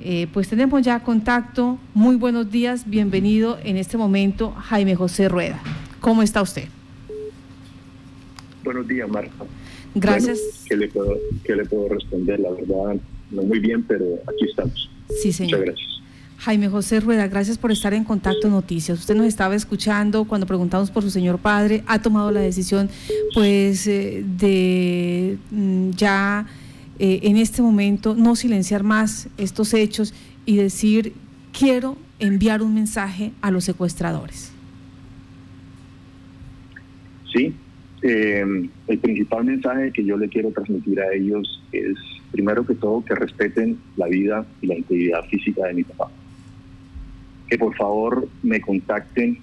Eh, pues tenemos ya contacto. Muy buenos días, bienvenido en este momento Jaime José Rueda. ¿Cómo está usted? Buenos días, Marta. Gracias. ¿qué, le puedo, le puedo responder? La verdad, no muy bien, pero aquí estamos. Sí, señor. Muchas gracias. Jaime José Rueda, gracias por estar en Contacto Noticias. Usted nos estaba escuchando cuando preguntamos por su señor padre, ha tomado la decisión pues eh, de mm, ya eh, en este momento no silenciar más estos hechos y decir quiero enviar un mensaje a los secuestradores. Sí, eh, el principal mensaje que yo le quiero transmitir a ellos es primero que todo que respeten la vida y la integridad física de mi papá que por favor me contacten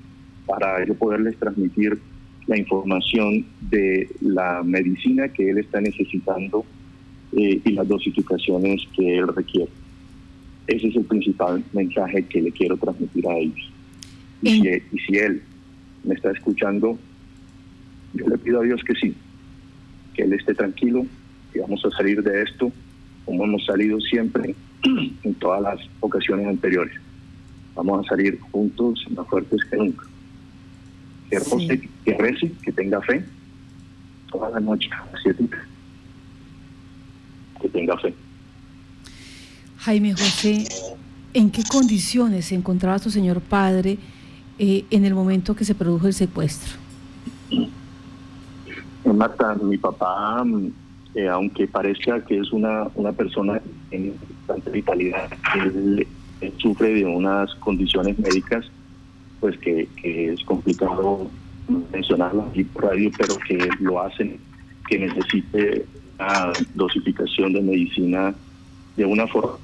para yo poderles transmitir la información de la medicina que él está necesitando eh, y las dosificaciones que él requiere. Ese es el principal mensaje que le quiero transmitir a ellos. Y si, y si él me está escuchando, yo le pido a Dios que sí, que él esté tranquilo, y vamos a salir de esto como hemos salido siempre en todas las ocasiones anteriores vamos a salir juntos más fuertes que nunca. Que sí. que rece, que tenga fe, toda la noche, que tenga fe. Jaime José, ¿en qué condiciones se encontraba su señor padre eh, en el momento que se produjo el secuestro? Marta, mi papá, eh, aunque parezca que es una, una persona en bastante vitalidad, él sufre de unas condiciones médicas pues que, es complicado mencionarlo aquí por radio, pero que lo hacen que necesite una dosificación de medicina de una forma.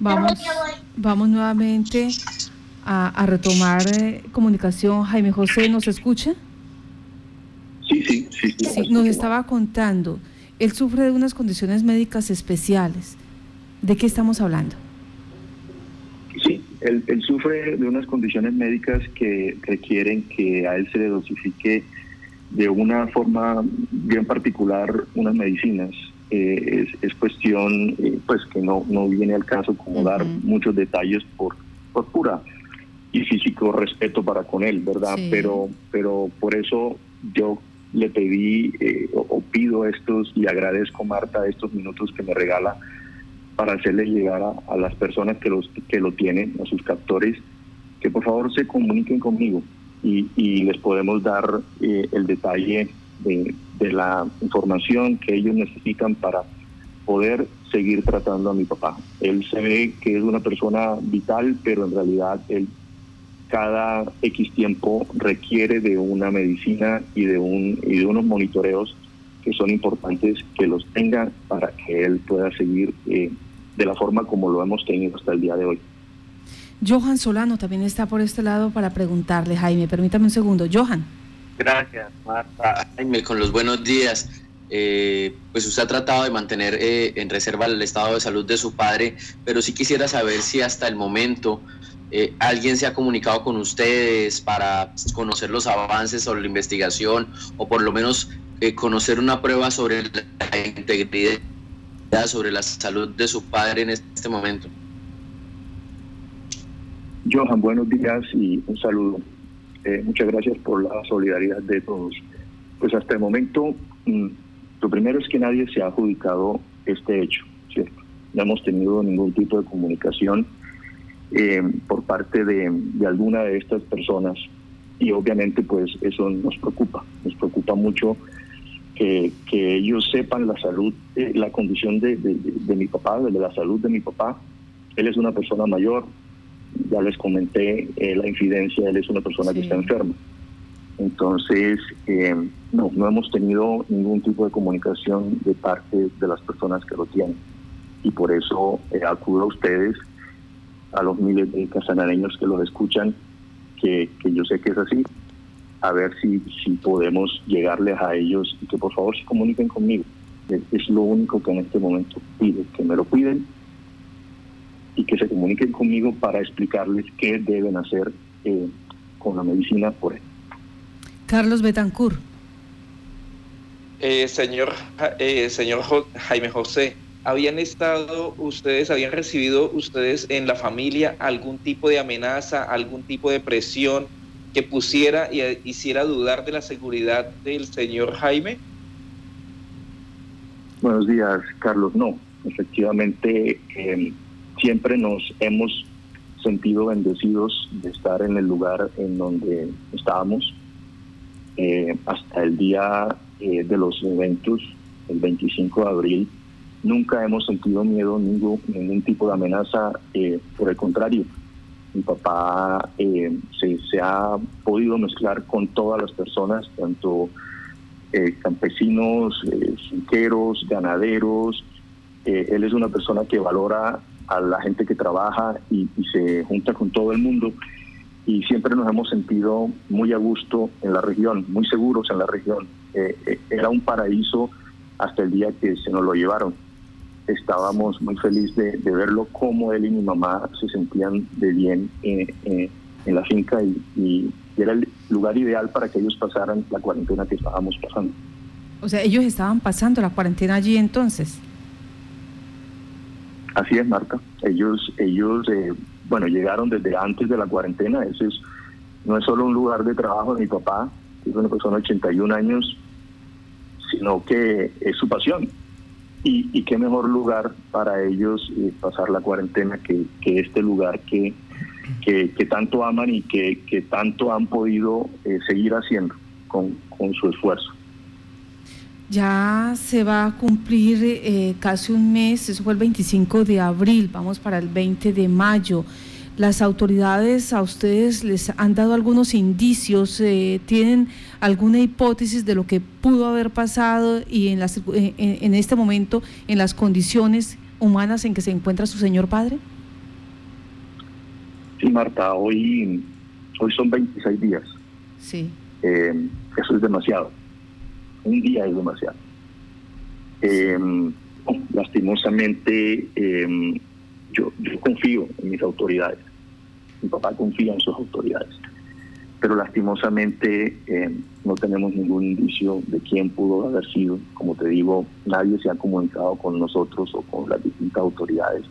Vamos, vamos nuevamente a, retomar eh, comunicación. Jaime José, ¿nos escucha? Sí, sí, sí. sí nos estaba contando él sufre de unas condiciones médicas especiales. ¿De qué estamos hablando? Sí, él, sufre de unas condiciones médicas que requieren que a él se le dosifique de una forma bien particular unas medicinas. Eh, es, cuestión, eh, pues que no, no viene al caso como dar muchos detalles por, por pura y físico respeto para con él, ¿verdad? Pero, pero por eso yo le pedí eh, o, pido estos y agradezco Marta estos minutos que me regala para hacerle llegar a, las personas que los que lo tienen, a sus captores, que por favor se comuniquen conmigo y, les podemos dar eh, el detalle de, de, la información que ellos necesitan para poder seguir tratando a mi papá. Él se ve que es una persona vital, pero en realidad él cada X tiempo requiere de una medicina y de, un, y de unos monitoreos que son importantes que los tenga para que él pueda seguir eh, de la forma como lo hemos tenido hasta el día de hoy. Johan Solano también está por este lado para preguntarle, Jaime, permítame un segundo. Johan. Gracias, Marta. Jaime, con los buenos días. Eh, pues usted ha tratado de mantener eh, en reserva el estado de salud de su padre, pero sí quisiera saber si hasta el momento eh, ¿Alguien se ha comunicado con ustedes para conocer los avances sobre la investigación o por lo menos eh, conocer una prueba sobre la integridad, sobre la salud de su padre en este momento? Johan, buenos días y un saludo. Eh, muchas gracias por la solidaridad de todos. Pues hasta el momento, mm, lo primero es que nadie se ha adjudicado este hecho, ¿cierto? No hemos tenido ningún tipo de comunicación eh, por parte de, alguna de estas personas y obviamente pues eso nos preocupa, nos preocupa mucho que, ellos sepan la salud, eh, la condición de, mi papá, de la salud de mi papá. Él es una persona mayor, ya les comenté eh, la infidencia, él es una persona que está enferma. Entonces, no, no hemos tenido ningún tipo de comunicación de parte de las personas que lo tienen. Y por eso acudo a ustedes a los miles de casanareños que los escuchan, que, yo sé que es así, a ver si, si podemos llegarles a ellos y que por favor se comuniquen conmigo. Es, lo único que en este momento pido, que me lo cuiden y que se comuniquen conmigo para explicarles qué deben hacer eh, con la medicina por él. Carlos Betancourt. Eh, señor, eh, señor Jaime José, habían estado ustedes, habían recibido ustedes en la familia algún tipo de amenaza, algún tipo de presión que pusiera y hiciera dudar de la seguridad del señor Jaime? Buenos días, Carlos. No, efectivamente, em, siempre nos hemos sentido bendecidos de estar en el lugar en donde estábamos eh, hasta el día eh, de los eventos, el 25 de abril Nunca hemos sentido miedo, ningún, ningún tipo de amenaza, eh, por el contrario. Mi papá eh, se, ha podido mezclar con todas las personas, tanto eh, campesinos, finqueros, ganaderos. él es una persona que valora a la gente que trabaja y, y se junta con todo el mundo y siempre nos hemos sentido muy a gusto en la región, muy seguros en la región. era un paraíso hasta el día que se nos lo llevaron estábamos muy felices de, verlo, cómo él y mi mamá se sentían de bien eh, eh, en la finca y, era el lugar ideal para que ellos pasaran la cuarentena que estábamos pasando. O sea, ellos estaban pasando la cuarentena allí entonces. Así es, Marta. Ellos, ellos, eh, bueno, llegaron desde antes de la cuarentena. Ese es, no es solo un lugar de trabajo de mi papá, que es una persona de 81 años, sino que es su pasión y, qué mejor lugar para ellos eh, pasar la cuarentena que, este lugar que, que, tanto aman y que, tanto han podido eh, seguir haciendo con, su esfuerzo. Ya se va a cumplir eh, casi un mes, eso fue el 25 de abril, vamos para el 20 de mayo. ¿Las autoridades a ustedes les han dado algunos indicios? Eh, ¿Tienen alguna hipótesis de lo que pudo haber pasado y en, las, en, este momento en las condiciones humanas en que se encuentra su señor padre? Sí, Marta, hoy, hoy son 26 días. Sí. Eh, eso es demasiado. Un día es demasiado. Eh, lastimosamente, yo, yo confío en mis autoridades, mi papá confía en sus autoridades, pero lastimosamente eh, no tenemos ningún indicio de quién pudo haber sido. Como te digo, nadie se ha comunicado con nosotros o con las distintas autoridades.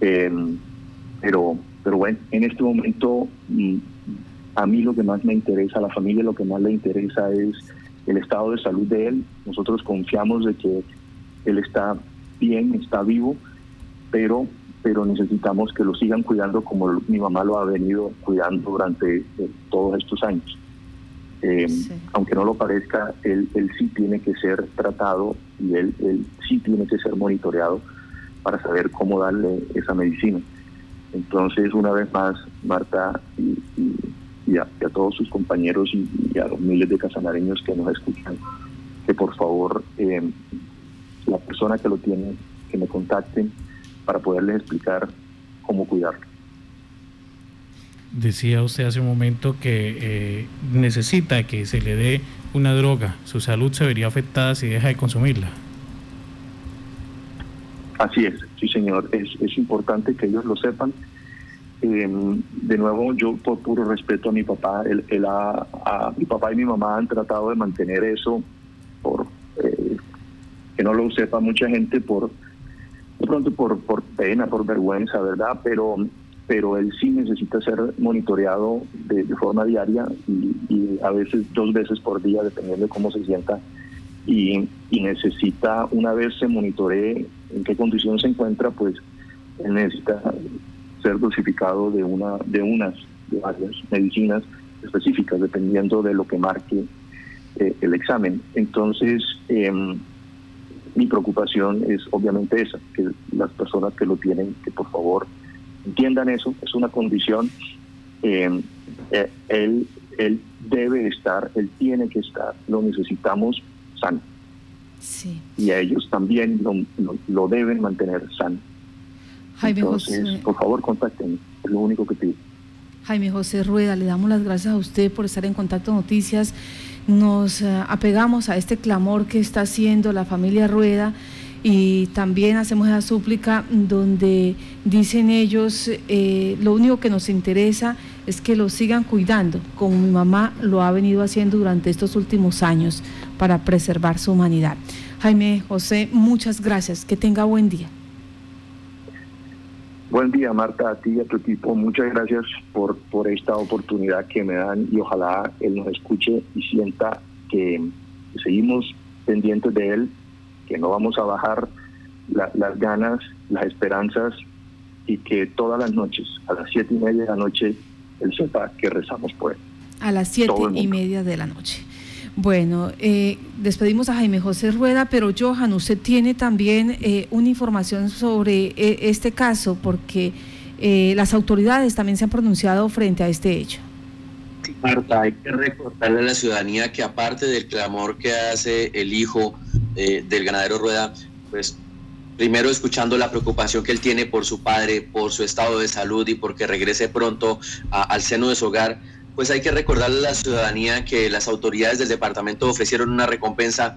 Pero, pero bueno, en este momento mm, a mí lo que más me interesa, a la familia lo que más le interesa es el estado de salud de él. Nosotros confiamos de que él está bien, está vivo pero pero necesitamos que lo sigan cuidando como mi mamá lo ha venido cuidando durante eh, todos estos años. Eh, aunque no lo parezca, él, él sí tiene que ser tratado y él, él sí tiene que ser monitoreado para saber cómo darle esa medicina. Entonces, una vez más, Marta y, y, a, todos sus compañeros y, a los miles de casanareños que nos escuchan, que por favor eh, la persona que lo tiene, que me contacten para poderles explicar cómo cuidarlo. Decía usted hace un momento que eh, necesita que se le dé una droga. ¿Su salud se vería afectada si deja de consumirla? Así es, sí señor. Es, es importante que ellos lo sepan. Em, de nuevo, yo por puro respeto a mi papá, él, a, mi papá y mi mamá han tratado de mantener eso por eh, que no lo sepa mucha gente por pronto por, por pena, por vergüenza, ¿verdad? Pero, pero él sí necesita ser monitoreado de, forma diaria y, a veces dos veces por día, dependiendo de cómo se sienta. Y, necesita, una vez se monitoree en qué condición se encuentra, pues él necesita ser dosificado de una de unas de varias medicinas específicas dependiendo de lo que marque eh, el examen entonces eh, mi preocupación es obviamente esa, que las personas que lo tienen, que por favor entiendan eso, es una condición, eh, eh, él, él debe estar, él tiene que estar, lo necesitamos sano. Sí. Y a ellos también lo, deben mantener sano. Jaime Entonces, por favor, contáctenme, es lo único que pido. Jaime José Rueda, le damos las gracias a usted por estar en Contacto Noticias nos eh, apegamos a este clamor que está haciendo la familia Rueda y también hacemos esa súplica donde dicen ellos, eh, lo único que nos interesa es que lo sigan cuidando, como mi mamá lo ha venido haciendo durante estos últimos años para preservar su humanidad. Jaime José, muchas gracias. Que tenga buen día. Buen día, Marta, a ti y a tu equipo. Muchas gracias por, por esta oportunidad que me dan y ojalá él nos escuche y sienta que seguimos pendientes de él, que no vamos a bajar las ganas, las esperanzas y que todas las noches, a las siete y media de la noche, él sepa que rezamos por él. A las siete y media de la noche. Bueno, eh, despedimos a Jaime José Rueda, pero Johan, usted tiene también eh, una información sobre eh, este caso, porque las autoridades también se han pronunciado frente a este hecho. Marta, hay que recordarle a la ciudadanía que aparte del clamor que hace el hijo del ganadero Rueda, pues primero escuchando la preocupación que él tiene por su padre, por su estado de salud y porque regrese pronto al seno de su hogar, pues hay que recordarle a la ciudadanía que las autoridades del departamento ofrecieron una recompensa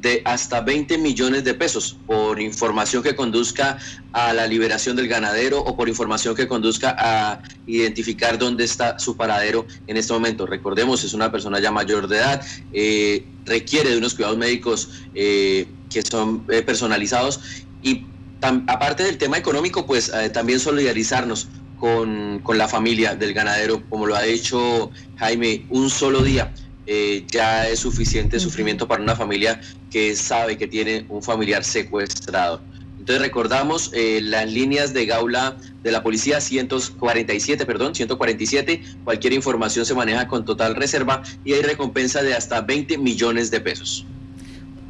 de hasta 20 millones de pesos por información que conduzca a la liberación del ganadero o por información que conduzca a identificar dónde está su paradero en este momento. Recordemos, es una persona ya mayor de edad, eh, requiere de unos cuidados médicos eh, que son eh, personalizados y aparte del tema económico, pues también solidarizarnos con, la familia del ganadero, como lo ha dicho Jaime, un solo día. Eh, ya es suficiente sufrimiento para una familia que sabe que tiene un familiar secuestrado. Entonces recordamos eh, las líneas de Gaula de la policía 147, perdón, 147. Cualquier información se maneja con total reserva y hay recompensa de hasta 20 millones de pesos.